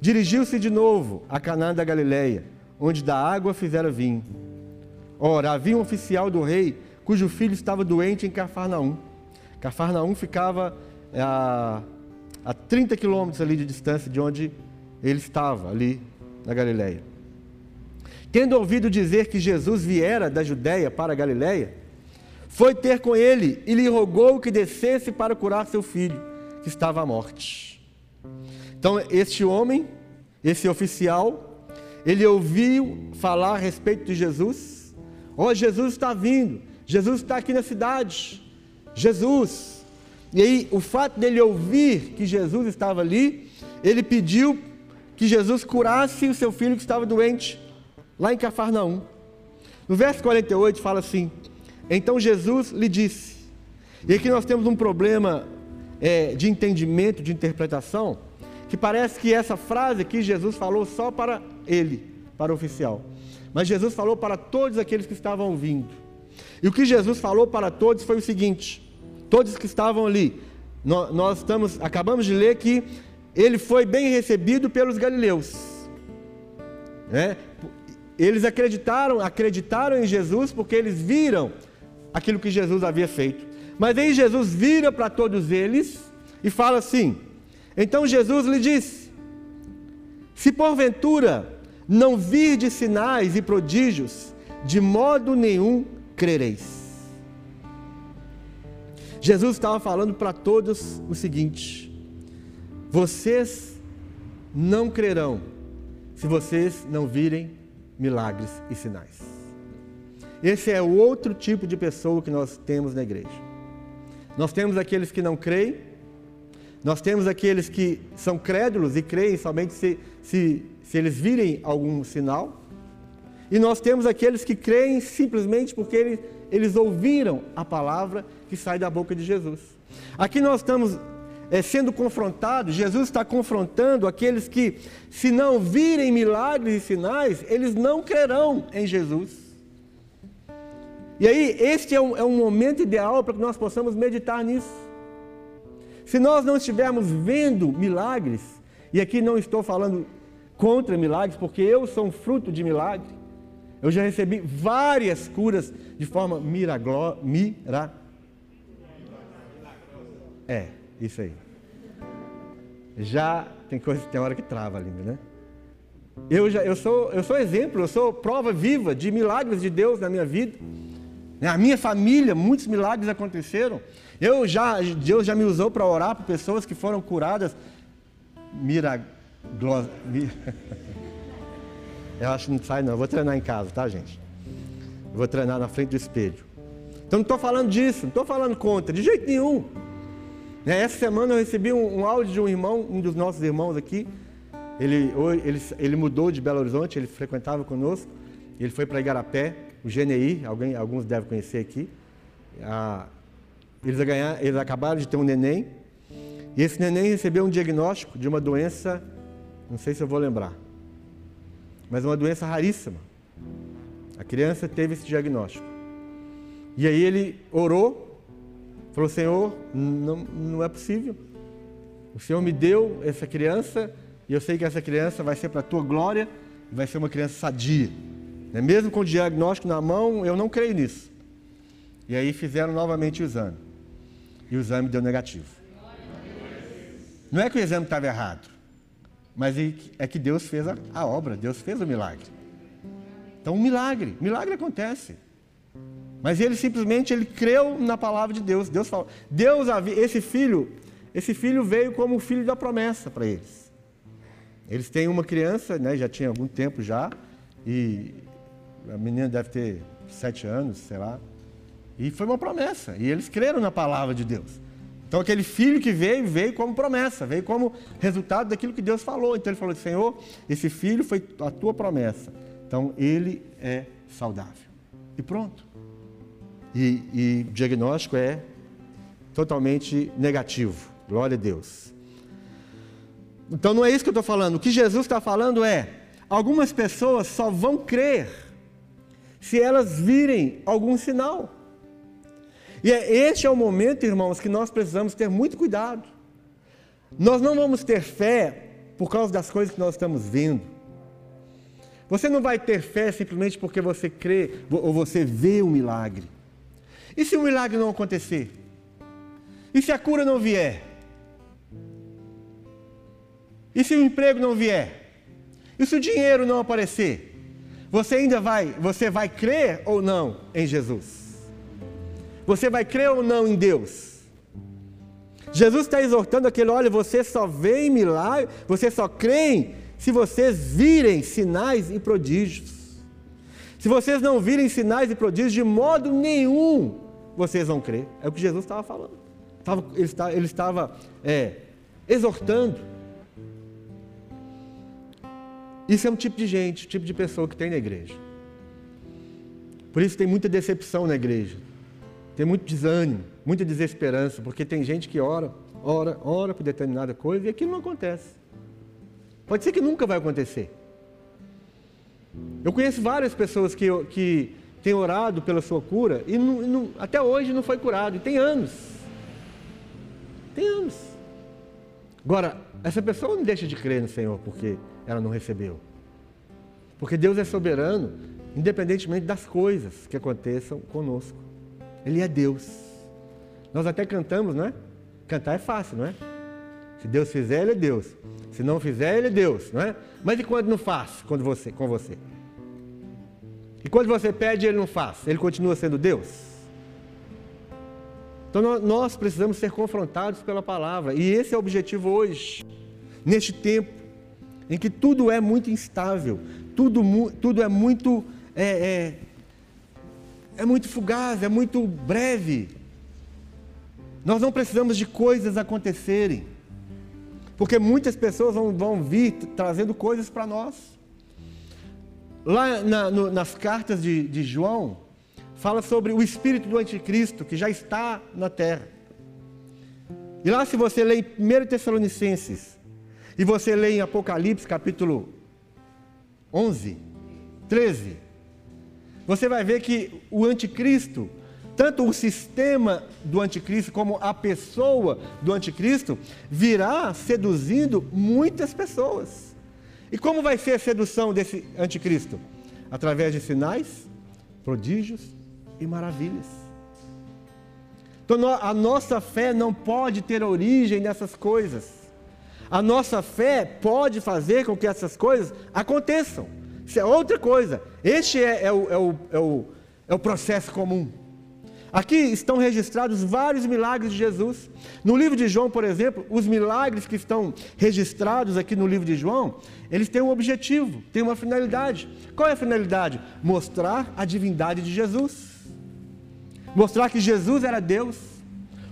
Dirigiu-se de novo a Canaã da Galileia, onde da água fizera vinho. Ora, havia um oficial do rei cujo filho estava doente em Cafarnaum. Cafarnaum ficava é, a, a 30 quilômetros ali de distância de onde ele estava, ali na Galileia. Tendo ouvido dizer que Jesus viera da Judéia para a Galileia, foi ter com ele e lhe rogou que descesse para curar seu filho, que estava à morte. Então, este homem, esse oficial, ele ouviu falar a respeito de Jesus. Oh, Jesus está vindo, Jesus está aqui na cidade. Jesus. E aí, o fato dele ouvir que Jesus estava ali, ele pediu que Jesus curasse o seu filho que estava doente, lá em Cafarnaum. No verso 48 fala assim: então Jesus lhe disse, e aqui nós temos um problema é, de entendimento, de interpretação, que parece que essa frase aqui Jesus falou só para ele, para o oficial. Mas Jesus falou para todos aqueles que estavam ouvindo. E o que Jesus falou para todos foi o seguinte: todos que estavam ali, nós, nós estamos, acabamos de ler que ele foi bem recebido pelos galileus. Né? Eles acreditaram, acreditaram em Jesus porque eles viram aquilo que Jesus havia feito. Mas aí Jesus vira para todos eles e fala assim: Então Jesus lhe disse: Se porventura não virdes sinais e prodígios, de modo nenhum crereis. Jesus estava falando para todos o seguinte: Vocês não crerão se vocês não virem milagres e sinais. Esse é outro tipo de pessoa que nós temos na igreja. Nós temos aqueles que não creem, nós temos aqueles que são crédulos e creem somente se, se, se eles virem algum sinal, e nós temos aqueles que creem simplesmente porque eles, eles ouviram a palavra que sai da boca de Jesus. Aqui nós estamos é, sendo confrontados, Jesus está confrontando aqueles que, se não virem milagres e sinais, eles não crerão em Jesus. E aí, este é um, é um momento ideal para que nós possamos meditar nisso. Se nós não estivermos vendo milagres, e aqui não estou falando contra milagres, porque eu sou um fruto de milagre. Eu já recebi várias curas de forma miragló, mira. É, isso aí. Já tem coisa, tem hora que trava ali, né? Eu já, eu sou, eu sou exemplo, eu sou prova viva de milagres de Deus na minha vida. Na minha família, muitos milagres aconteceram. Eu já, Deus já me usou para orar por pessoas que foram curadas miraglosas. Eu acho que não sai, não. Eu vou treinar em casa, tá, gente? Eu vou treinar na frente do espelho. Então não estou falando disso, não estou falando contra, de jeito nenhum. Né, essa semana eu recebi um, um, áudio de um irmão, um dos nossos irmãos aqui. Ele, ele, ele mudou de Belo Horizonte, ele frequentava conosco. Ele foi para Igarapé o GNI, alguém, alguns devem conhecer aqui. A, Eles, ganhar, eles acabaram de ter um neném. E esse neném recebeu um diagnóstico de uma doença, não sei se eu vou lembrar, mas uma doença raríssima. A criança teve esse diagnóstico. E aí ele orou, falou: Senhor, não, não é possível. O Senhor me deu essa criança e eu sei que essa criança vai ser para a tua glória vai ser uma criança sadia. Né? Mesmo com o diagnóstico na mão, eu não creio nisso. E aí fizeram novamente o exame. E o exame deu negativo. Não é que o exame estava errado, mas é que Deus fez a, a obra, Deus fez o milagre. Então, um milagre, milagre acontece. Mas ele simplesmente ele creu na palavra de Deus. Deus falou, Deus esse filho, esse filho veio como o filho da promessa para eles. Eles têm uma criança, né, já tinha algum tempo já, e a menina deve ter sete anos, sei lá. E foi uma promessa. E eles creram na palavra de Deus. Então aquele filho que veio, veio como promessa, veio como resultado daquilo que Deus falou. Então ele falou: Senhor, esse filho foi a tua promessa. Então ele é saudável. E pronto. E, e o diagnóstico é totalmente negativo. Glória a Deus. Então não é isso que eu estou falando. O que Jesus está falando é: algumas pessoas só vão crer se elas virem algum sinal. E é, este é o momento, irmãos, que nós precisamos ter muito cuidado. Nós não vamos ter fé por causa das coisas que nós estamos vendo. Você não vai ter fé simplesmente porque você crê ou você vê um milagre. E se o milagre não acontecer? E se a cura não vier? E se o emprego não vier? E se o dinheiro não aparecer? Você ainda vai, você vai crer ou não em Jesus? Você vai crer ou não em Deus? Jesus está exortando aquele, olha, você só vê em milagre, você só crê se vocês virem sinais e prodígios. Se vocês não virem sinais e prodígios, de modo nenhum vocês vão crer. É o que Jesus estava falando. Ele estava, ele estava é, exortando. Isso é um tipo de gente, tipo de pessoa que tem na igreja. Por isso tem muita decepção na igreja. Tem muito desânimo, muita desesperança, porque tem gente que ora, ora, ora por determinada coisa e aquilo não acontece. Pode ser que nunca vai acontecer. Eu conheço várias pessoas que, que têm orado pela sua cura e não, não, até hoje não foi curado, e tem anos. Tem anos. Agora, essa pessoa não deixa de crer no Senhor porque ela não recebeu. Porque Deus é soberano, independentemente das coisas que aconteçam conosco. Ele é Deus. Nós até cantamos, não é? Cantar é fácil, não é? Se Deus fizer, Ele é Deus. Se não fizer, Ele é Deus, não é? Mas e quando não faz quando você, com você? E quando você pede, Ele não faz? Ele continua sendo Deus? Então nós precisamos ser confrontados pela palavra. E esse é o objetivo hoje, neste tempo em que tudo é muito instável, tudo, tudo é muito é, é, é muito fugaz, é muito breve. Nós não precisamos de coisas acontecerem, porque muitas pessoas vão, vão vir trazendo coisas para nós. Lá na, no, nas cartas de, de João, fala sobre o espírito do anticristo que já está na terra. E lá, se você lê em 1 Tessalonicenses, e você lê em Apocalipse capítulo 11, 13, você vai ver que o anticristo, tanto o sistema do anticristo como a pessoa do anticristo, virá seduzindo muitas pessoas. E como vai ser a sedução desse anticristo? Através de sinais, prodígios e maravilhas. Então a nossa fé não pode ter origem nessas coisas. A nossa fé pode fazer com que essas coisas aconteçam. Isso é outra coisa. Este é, é, o, é, o, é, o, é o processo comum. Aqui estão registrados vários milagres de Jesus. No livro de João, por exemplo, os milagres que estão registrados aqui no livro de João, eles têm um objetivo, têm uma finalidade. Qual é a finalidade? Mostrar a divindade de Jesus. Mostrar que Jesus era Deus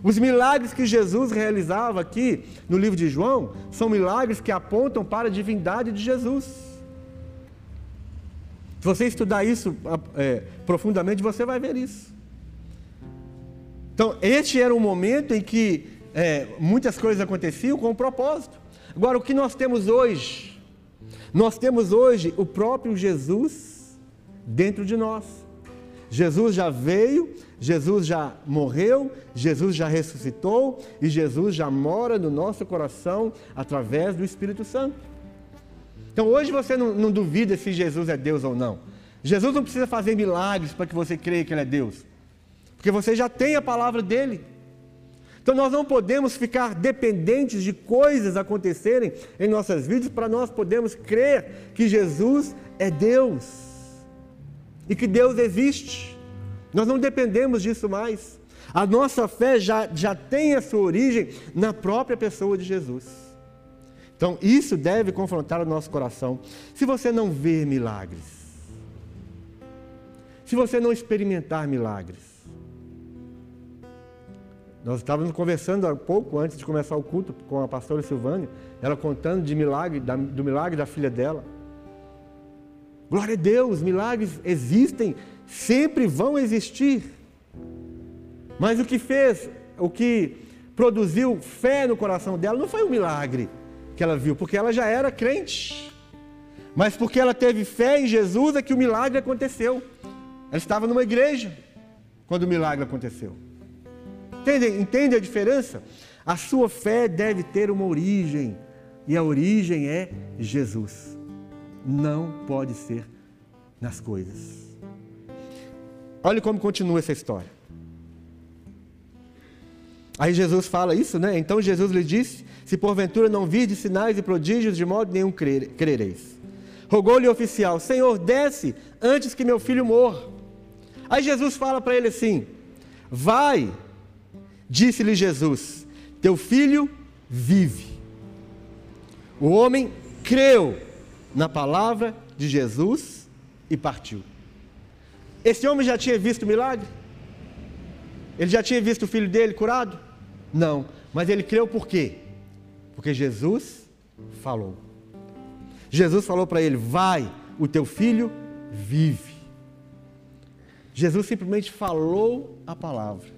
os milagres que Jesus realizava aqui no livro de João são milagres que apontam para a divindade de Jesus. Se você estudar isso é, profundamente, você vai ver isso. Então, este era um momento em que é, muitas coisas aconteciam com um propósito. Agora, o que nós temos hoje? Nós temos hoje o próprio Jesus dentro de nós. Jesus já veio, Jesus já morreu, Jesus já ressuscitou e Jesus já mora no nosso coração através do Espírito Santo. Então hoje você não, não duvida se Jesus é Deus ou não. Jesus não precisa fazer milagres para que você creia que Ele é Deus, porque você já tem a palavra dele. Então nós não podemos ficar dependentes de coisas acontecerem em nossas vidas para nós podermos crer que Jesus é Deus e que Deus existe. Nós não dependemos disso mais. A nossa fé já, já tem a sua origem na própria pessoa de Jesus. Então, isso deve confrontar o nosso coração. Se você não ver milagres, se você não experimentar milagres, nós estávamos conversando há pouco antes de começar o culto com a pastora Silvânia, ela contando de milagre, do milagre da filha dela. Glória a Deus, milagres existem, sempre vão existir. Mas o que fez, o que produziu fé no coração dela não foi um milagre que ela viu, porque ela já era crente. Mas porque ela teve fé em Jesus é que o milagre aconteceu. Ela estava numa igreja quando o milagre aconteceu. Entende, entende a diferença? A sua fé deve ter uma origem, e a origem é Jesus. Não pode ser nas coisas. Olha como continua essa história. Aí Jesus fala isso, né? Então Jesus lhe disse: Se porventura não de sinais e prodígios, de modo nenhum crereis. Rogou-lhe o oficial: Senhor, desce antes que meu filho morra. Aí Jesus fala para ele assim: Vai, disse-lhe Jesus: Teu filho vive. O homem creu na palavra de Jesus e partiu. Esse homem já tinha visto o milagre? Ele já tinha visto o filho dele curado? Não, mas ele creu por quê? Porque Jesus falou. Jesus falou para ele: Vai, o teu filho vive. Jesus simplesmente falou a palavra.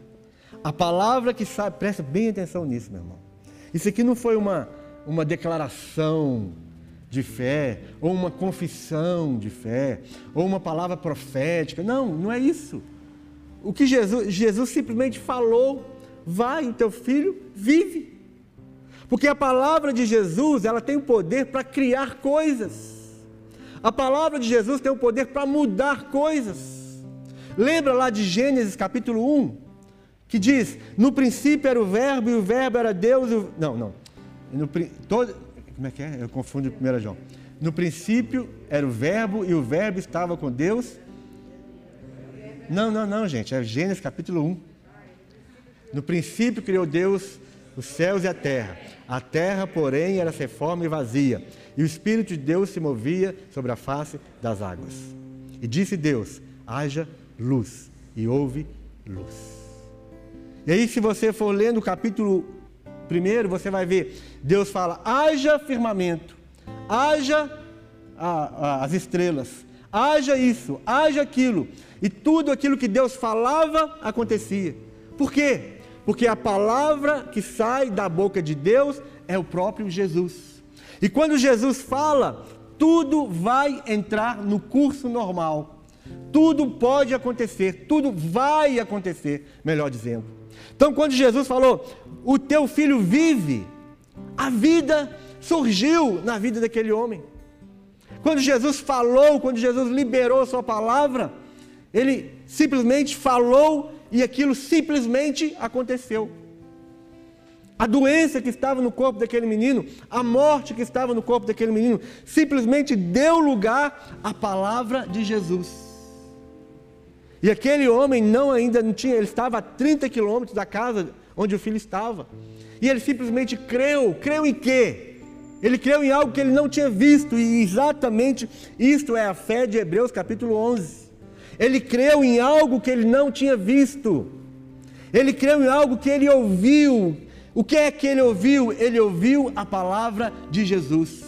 A palavra que sabe, presta bem atenção nisso, meu irmão. Isso aqui não foi uma, uma declaração de fé, ou uma confissão de fé, ou uma palavra profética. Não, não é isso. O que Jesus, Jesus simplesmente falou, vai, o teu filho vive. Porque a palavra de Jesus, ela tem o poder para criar coisas. A palavra de Jesus tem o poder para mudar coisas. Lembra lá de Gênesis capítulo 1, que diz: No princípio era o Verbo, e o Verbo era Deus. O... Não, não. No, todo, como é que é? Eu confundo o 1 João. No princípio era o Verbo e o Verbo estava com Deus. Não, não, não, gente. É Gênesis capítulo 1. No princípio criou Deus os céus e a terra. A terra, porém, era sem forma e vazia. E o Espírito de Deus se movia sobre a face das águas. E disse Deus: haja luz. E houve luz. E aí, se você for lendo o capítulo primeiro, você vai ver, Deus fala: haja firmamento, haja a, a, as estrelas, haja isso, haja aquilo. E tudo aquilo que Deus falava acontecia. Por quê? Porque a palavra que sai da boca de Deus é o próprio Jesus. E quando Jesus fala, tudo vai entrar no curso normal. Tudo pode acontecer, tudo vai acontecer, melhor dizendo. Então, quando Jesus falou, o teu filho vive, a vida surgiu na vida daquele homem. Quando Jesus falou, quando Jesus liberou a sua palavra, ele simplesmente falou e aquilo simplesmente aconteceu. A doença que estava no corpo daquele menino, a morte que estava no corpo daquele menino, simplesmente deu lugar à palavra de Jesus. E aquele homem não ainda não tinha, ele estava a 30 quilômetros da casa onde o filho estava. E ele simplesmente creu. Creu em quê? Ele creu em algo que ele não tinha visto, e exatamente isto é a fé de Hebreus capítulo 11. Ele creu em algo que ele não tinha visto. Ele creu em algo que ele ouviu. O que é que ele ouviu? Ele ouviu a palavra de Jesus.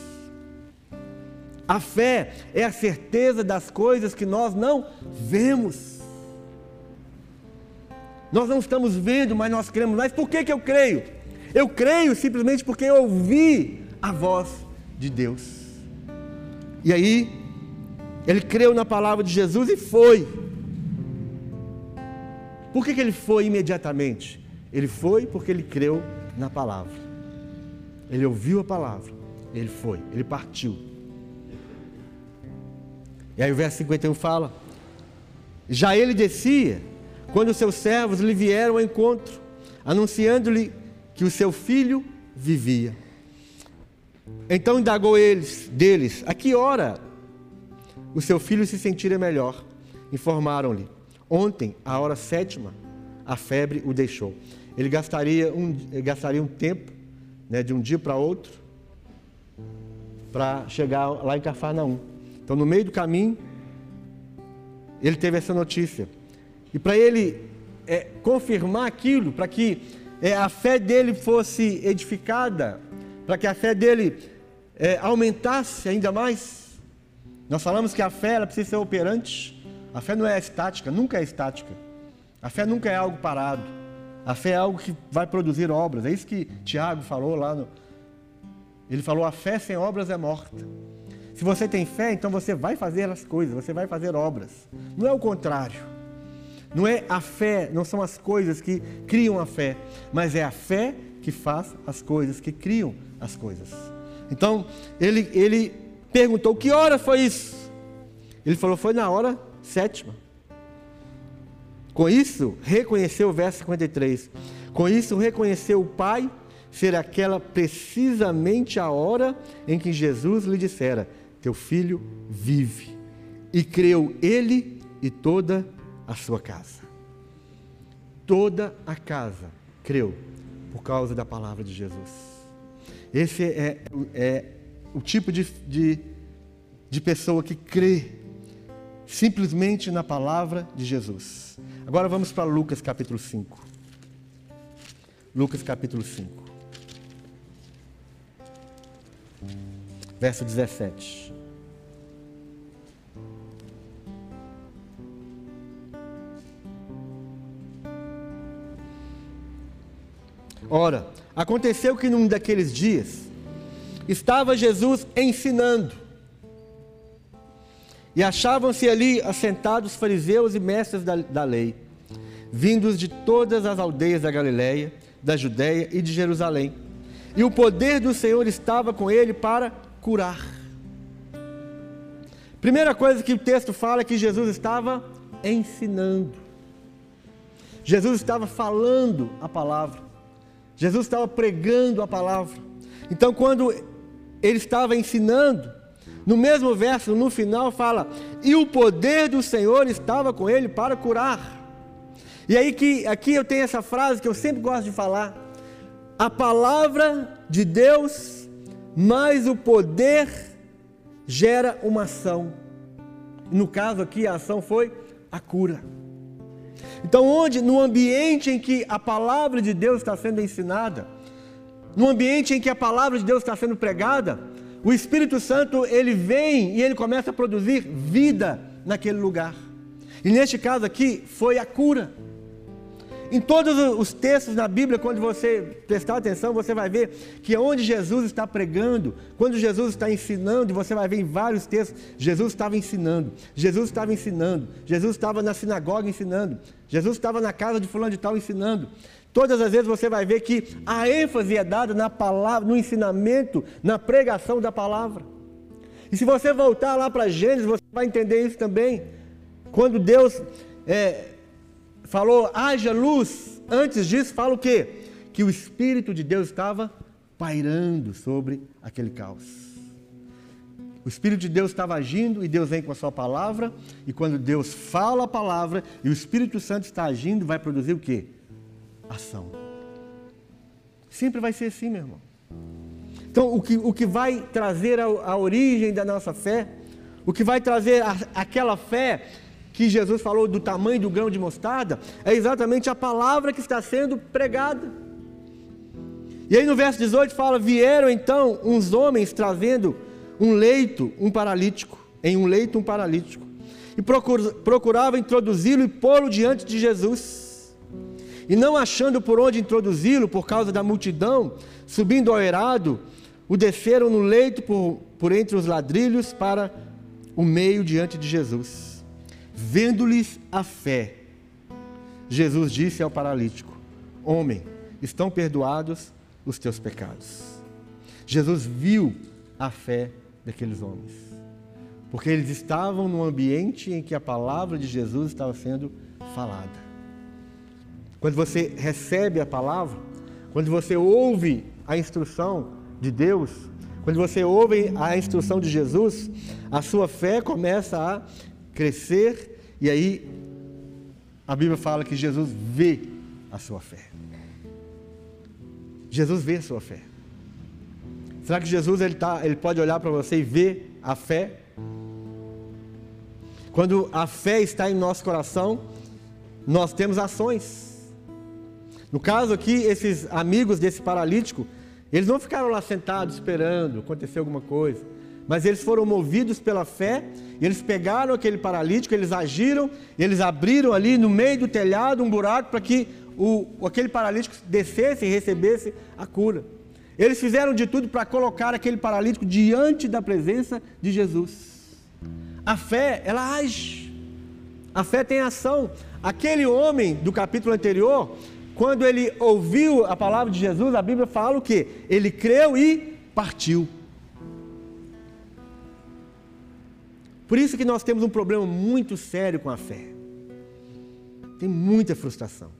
A fé é a certeza das coisas que nós não vemos. Nós não estamos vendo, mas nós cremos. Mas por que, que eu creio? Eu creio simplesmente porque eu ouvi a voz de Deus. E aí, ele creu na palavra de Jesus e foi. Por que, que ele foi imediatamente? Ele foi porque ele creu na palavra. Ele ouviu a palavra. Ele foi, ele partiu. E aí o verso 51 fala: Já ele descia, quando seus servos lhe vieram ao encontro, anunciando-lhe que o seu filho vivia. Então indagou eles deles: A que hora o seu filho se sentira melhor? Informaram-lhe: Ontem, à hora sétima, a febre o deixou. Ele gastaria um, gastaria um tempo, né, de um dia para outro, para chegar lá em Cafarnaum. Então, no meio do caminho, ele teve essa notícia. E para ele é, confirmar aquilo, para que é, a fé dele fosse edificada, para que a fé dele é, aumentasse ainda mais, nós falamos que a fé ela precisa ser operante. A fé não é estática, nunca é estática. A fé nunca é algo parado. A fé é algo que vai produzir obras. É isso que Tiago falou lá no. Ele falou: a fé sem obras é morta. Se você tem fé, então você vai fazer as coisas, você vai fazer obras. Não é o contrário. Não é a fé, não são as coisas que criam a fé, mas é a fé que faz as coisas, que criam as coisas. Então, ele, ele perguntou: que hora foi isso? Ele falou: foi na hora sétima. Com isso, reconheceu o verso 53. Com isso, reconheceu o Pai ser aquela precisamente a hora em que Jesus lhe dissera: Teu filho vive. E creu ele e toda a sua casa. Toda a casa creu por causa da palavra de Jesus. Esse é, é o tipo de, de, de pessoa que crê simplesmente na palavra de Jesus. Agora vamos para Lucas capítulo 5. Lucas capítulo 5. Verso 17. Ora, aconteceu que num daqueles dias estava Jesus ensinando e achavam-se ali assentados fariseus e mestres da, da lei, vindos de todas as aldeias da Galiléia, da Judéia e de Jerusalém. E o poder do Senhor estava com ele para curar. Primeira coisa que o texto fala é que Jesus estava ensinando. Jesus estava falando a palavra. Jesus estava pregando a palavra. Então, quando ele estava ensinando, no mesmo verso, no final, fala: E o poder do Senhor estava com ele para curar. E aí que aqui eu tenho essa frase que eu sempre gosto de falar: A palavra de Deus mais o poder gera uma ação. No caso aqui, a ação foi a cura. Então, onde no ambiente em que a palavra de Deus está sendo ensinada, no ambiente em que a palavra de Deus está sendo pregada, o Espírito Santo, ele vem e ele começa a produzir vida naquele lugar. E neste caso aqui, foi a cura. Em todos os textos na Bíblia, quando você prestar atenção, você vai ver que onde Jesus está pregando, quando Jesus está ensinando, você vai ver em vários textos, Jesus estava ensinando, Jesus estava ensinando, Jesus estava na sinagoga ensinando, Jesus estava na casa de fulano de tal ensinando. Todas as vezes você vai ver que a ênfase é dada na palavra, no ensinamento, na pregação da palavra. E se você voltar lá para Gênesis, você vai entender isso também. Quando Deus é, falou, haja luz, antes disso fala o quê? Que o Espírito de Deus estava pairando sobre aquele caos. O Espírito de Deus estava agindo e Deus vem com a sua palavra, e quando Deus fala a palavra e o Espírito Santo está agindo, vai produzir o quê? ação. Sempre vai ser assim, meu irmão. Então, o que, o que vai trazer a, a origem da nossa fé, o que vai trazer a, aquela fé que Jesus falou do tamanho do grão de mostarda, é exatamente a palavra que está sendo pregada. E aí no verso 18 fala: Vieram então uns homens trazendo um leito, um paralítico, em um leito, um paralítico, e procuravam introduzi-lo e pô-lo diante de Jesus. e não achando por onde introduzi-lo por causa da multidão, subindo ao erado, o desceram no leito por, por entre os ladrilhos para o meio diante de Jesus. Vendo-lhes a fé, Jesus disse ao paralítico: Homem, estão perdoados os teus pecados. Jesus viu a fé daqueles homens, porque eles estavam num ambiente em que a palavra de Jesus estava sendo falada. Quando você recebe a palavra, quando você ouve a instrução de Deus, quando você ouve a instrução de Jesus, a sua fé começa a crescer e aí a Bíblia fala que Jesus vê a sua fé. Jesus vê a sua fé. Será que Jesus ele, tá, ele pode olhar para você e ver a fé? Quando a fé está em nosso coração, nós temos ações. No caso aqui, esses amigos desse paralítico, eles não ficaram lá sentados esperando acontecer alguma coisa, mas eles foram movidos pela fé, eles pegaram aquele paralítico, eles agiram, eles abriram ali no meio do telhado um buraco para que o, aquele paralítico descesse e recebesse a cura. Eles fizeram de tudo para colocar aquele paralítico diante da presença de Jesus. A fé, ela age. A fé tem ação. Aquele homem do capítulo anterior, quando ele ouviu a palavra de Jesus, a Bíblia fala o que? Ele creu e partiu. Por isso que nós temos um problema muito sério com a fé. Tem muita frustração.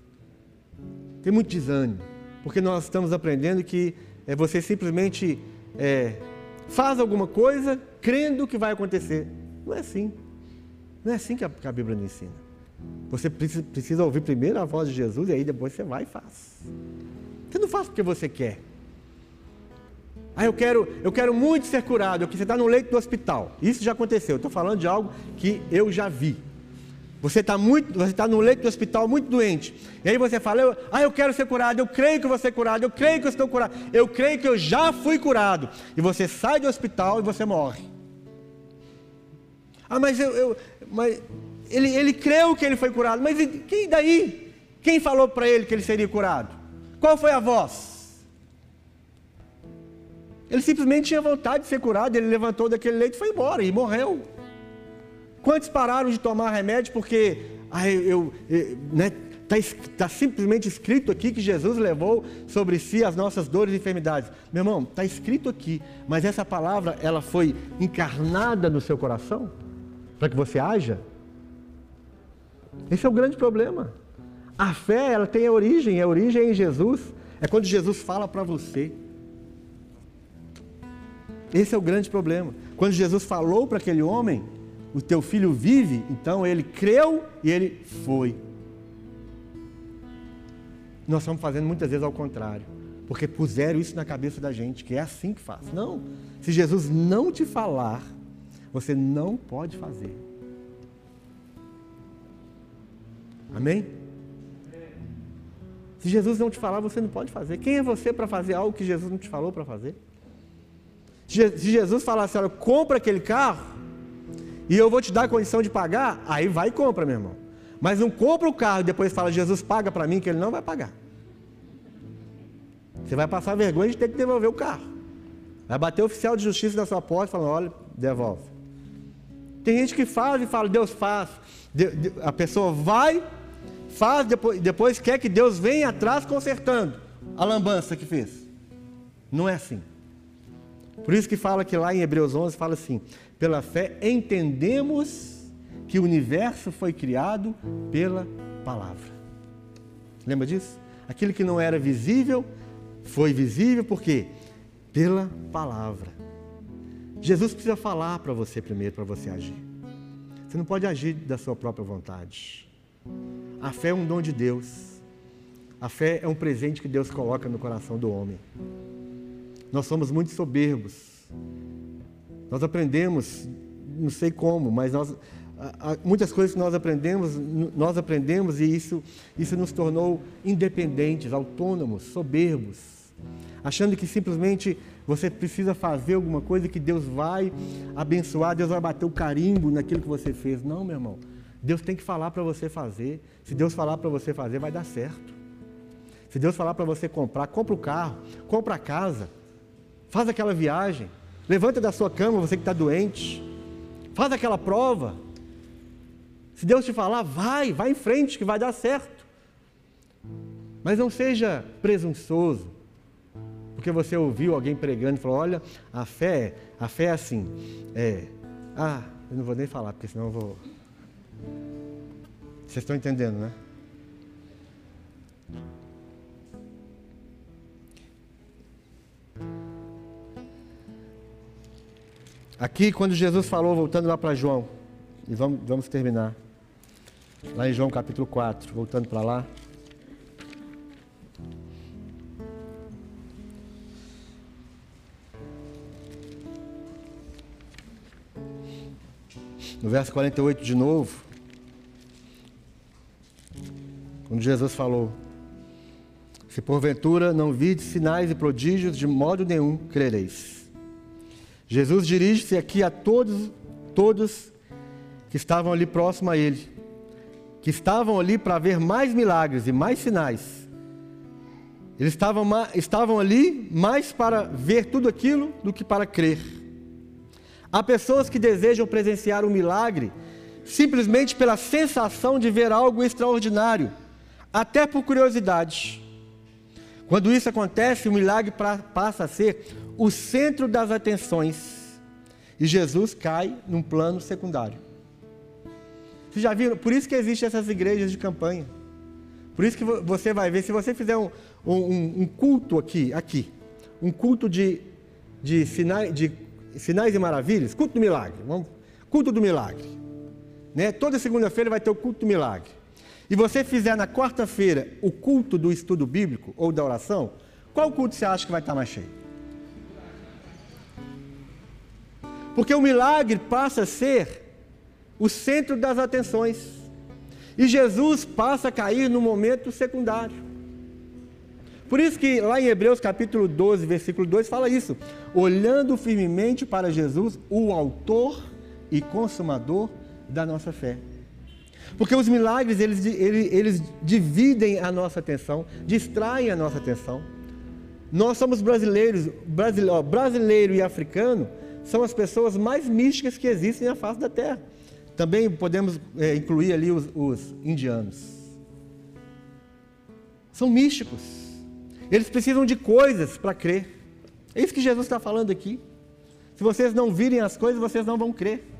Tem muito desânimo. Porque nós estamos aprendendo que é, você simplesmente é, faz alguma coisa crendo que vai acontecer. Não é assim. Não é assim que a, que a Bíblia nos ensina. Você precisa, precisa ouvir primeiro a voz de Jesus e aí depois você vai e faz. Você não faz porque você quer. Ah, eu quero, eu quero muito ser curado. Você está no leito do hospital. Isso já aconteceu. Estou falando de algo que eu já vi. Você está muito, você está no leito do hospital muito doente. E aí você fala, eu, ah, eu quero ser curado, eu creio que vou ser curado, eu creio que eu estou curado, eu creio que eu já fui curado. E você sai do hospital e você morre. Ah, mas eu, eu mas ele, ele creu que ele foi curado, mas quem daí? Quem falou para ele que ele seria curado? Qual foi a voz? Ele simplesmente tinha vontade de ser curado, ele levantou daquele leito e foi embora, e morreu. Quantos pararam de tomar remédio porque ah, eu, eu né, Está tá simplesmente escrito aqui que Jesus levou sobre si as nossas dores e enfermidades. Meu irmão, está escrito aqui, mas essa palavra ela foi encarnada no seu coração para que você haja? Esse é o grande problema. A fé ela tem a origem, a origem é em Jesus. É quando Jesus fala para você. Esse é o grande problema. Quando Jesus falou para aquele homem, o teu filho vive, então ele creu e ele foi. Nós estamos fazendo muitas vezes ao contrário, porque puseram isso na cabeça da gente, que é assim que faz. Não, se Jesus não te falar, você não pode fazer. Amém? Se Jesus não te falar, você não pode fazer. Quem é você para fazer algo que Jesus não te falou para fazer? Se Jesus falasse, olha, compra aquele carro e eu vou te dar a condição de pagar, aí vai e compra, meu irmão. Mas não compra o carro e depois fala, Jesus paga para mim, que ele não vai pagar. Você vai passar vergonha de ter que devolver o carro. Vai bater o oficial de justiça na sua porta falando, olha, devolve. Tem gente que faz e fala, Deus faz. A pessoa vai, faz, depois, depois quer que Deus venha atrás consertando a lambança que fez. Não é assim. Por isso que fala que lá em Hebreus 11 fala assim: pela fé entendemos que o universo foi criado pela palavra. Lembra disso? Aquilo que não era visível foi visível por quê? Pela palavra. Jesus precisa falar para você primeiro, para você agir. Você não pode agir da sua própria vontade. A fé é um dom de Deus. A fé é um presente que Deus coloca no coração do homem. Nós somos muito soberbos. Nós aprendemos, não sei como, mas nós, muitas coisas que nós aprendemos, nós aprendemos e isso, isso nos tornou independentes, autônomos, soberbos, achando que simplesmente você precisa fazer alguma coisa que Deus vai abençoar, Deus vai bater o carimbo naquilo que você fez. Não, meu irmão. Deus tem que falar para você fazer. Se Deus falar para você fazer, vai dar certo. Se Deus falar para você comprar, compra o carro, compra a casa, faz aquela viagem, levanta da sua cama, você que está doente, faz aquela prova. Se Deus te falar, vai, vai em frente, que vai dar certo. Mas não seja presunçoso, porque você ouviu alguém pregando e falou: olha, a fé, a fé é assim. É, ah, eu não vou nem falar, porque senão eu vou. Vocês estão entendendo, né? Aqui, quando Jesus falou, voltando lá para João, e vamos, vamos terminar. Lá em João capítulo 4, voltando para lá. No verso 48 de novo, quando Jesus falou: Se porventura não vides sinais e prodígios, de modo nenhum crereis. Jesus dirige-se aqui a todos, todos que estavam ali próximo a ele, que estavam ali para ver mais milagres e mais sinais. Eles estavam, estavam ali mais para ver tudo aquilo do que para crer. Há pessoas que desejam presenciar um milagre simplesmente pela sensação de ver algo extraordinário, até por curiosidade. Quando isso acontece, o milagre passa a ser o centro das atenções e Jesus cai num plano secundário. Vocês já viram? Por isso que existem essas igrejas de campanha. Por isso que você vai ver, se você fizer um, um, um culto aqui, aqui, um culto de, de, de sinais e maravilhas, culto do milagre, vamos, culto do milagre. Né? Toda segunda-feira vai ter o culto do milagre. E você fizer na quarta-feira o culto do estudo bíblico ou da oração, qual culto você acha que vai estar mais cheio? Porque o milagre passa a ser o centro das atenções. E Jesus passa a cair no momento secundário. Por isso que lá em Hebreus capítulo 12, versículo 2 fala isso: olhando firmemente para Jesus, o autor e consumador da nossa fé. Porque os milagres, eles, eles, eles dividem a nossa atenção, distraem a nossa atenção. Nós somos brasileiros, brasileiro, brasileiro e africano, são as pessoas mais místicas que existem na face da terra. Também podemos é, incluir ali os, os indianos. São místicos. Eles precisam de coisas para crer. É isso que Jesus está falando aqui. Se vocês não virem as coisas, vocês não vão crer.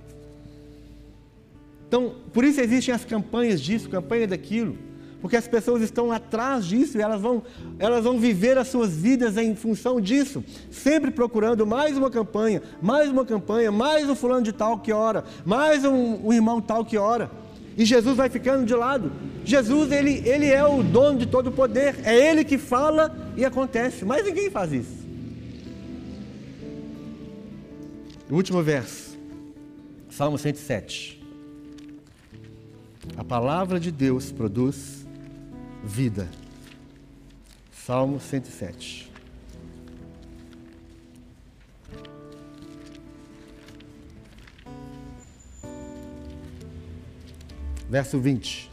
Então, por isso existem as campanhas disso, campanha daquilo porque as pessoas estão atrás disso e elas vão, elas vão viver as suas vidas em função disso, sempre procurando mais uma campanha, mais uma campanha, mais um fulano de tal que ora, mais um, um irmão tal que ora. E Jesus vai ficando de lado. Jesus, ele, ele é o dono de todo o poder, é ele que fala e acontece, mas ninguém faz isso. O último verso, Salmo 107. A palavra de Deus produz vida. Salmo 107. Verso 20.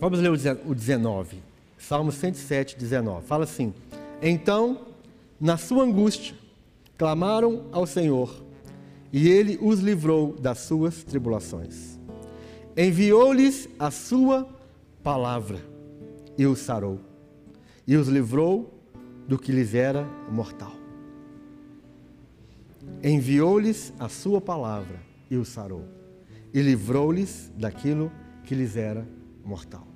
Vamos ler o 19. Salmo 107, 19. Fala assim: Então, na sua angústia, clamaram ao Senhor, e ele os livrou das suas tribulações. Enviou-lhes a sua palavra e os sarou, e os livrou do que lhes era mortal. Enviou-lhes a sua palavra e os sarou, e livrou-lhes daquilo que lhes era mortal.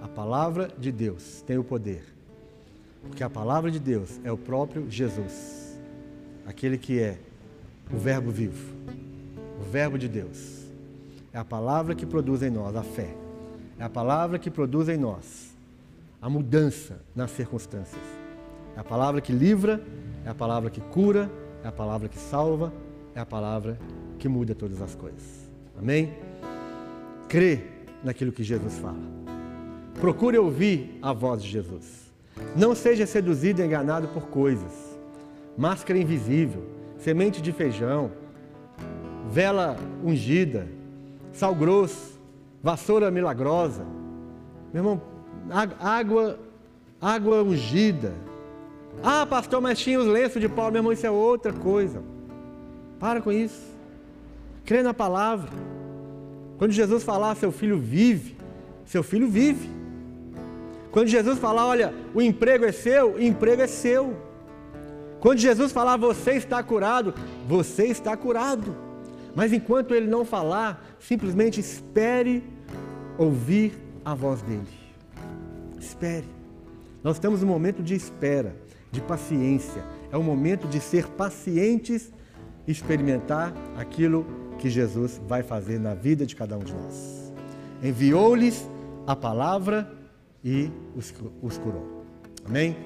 A palavra de Deus tem o poder, porque a palavra de Deus é o próprio Jesus aquele que é o Verbo vivo, o Verbo de Deus. É a palavra que produz em nós a fé. É a palavra que produz em nós a mudança nas circunstâncias. É a palavra que livra, é a palavra que cura, é a palavra que salva, é a palavra que muda todas as coisas. Amém? Crê naquilo que Jesus fala. Procure ouvir a voz de Jesus. Não seja seduzido e enganado por coisas máscara invisível, semente de feijão, vela ungida, sal grosso, vassoura milagrosa. Meu irmão, água, água ungida. Ah, pastor, mas tinha os lenços de Paulo, meu irmão, isso é outra coisa. Para com isso. Crê na palavra. Quando Jesus falar, seu filho vive, seu filho vive. Quando Jesus falar, olha, o emprego é seu, o emprego é seu. Quando Jesus falar, você está curado, você está curado. Mas enquanto ele não falar, simplesmente espere ouvir a voz dele. Espere. Nós temos um momento de espera, de paciência. É o momento de ser pacientes e experimentar aquilo que Jesus vai fazer na vida de cada um de nós. Enviou-lhes a palavra e os, os curou. Amém?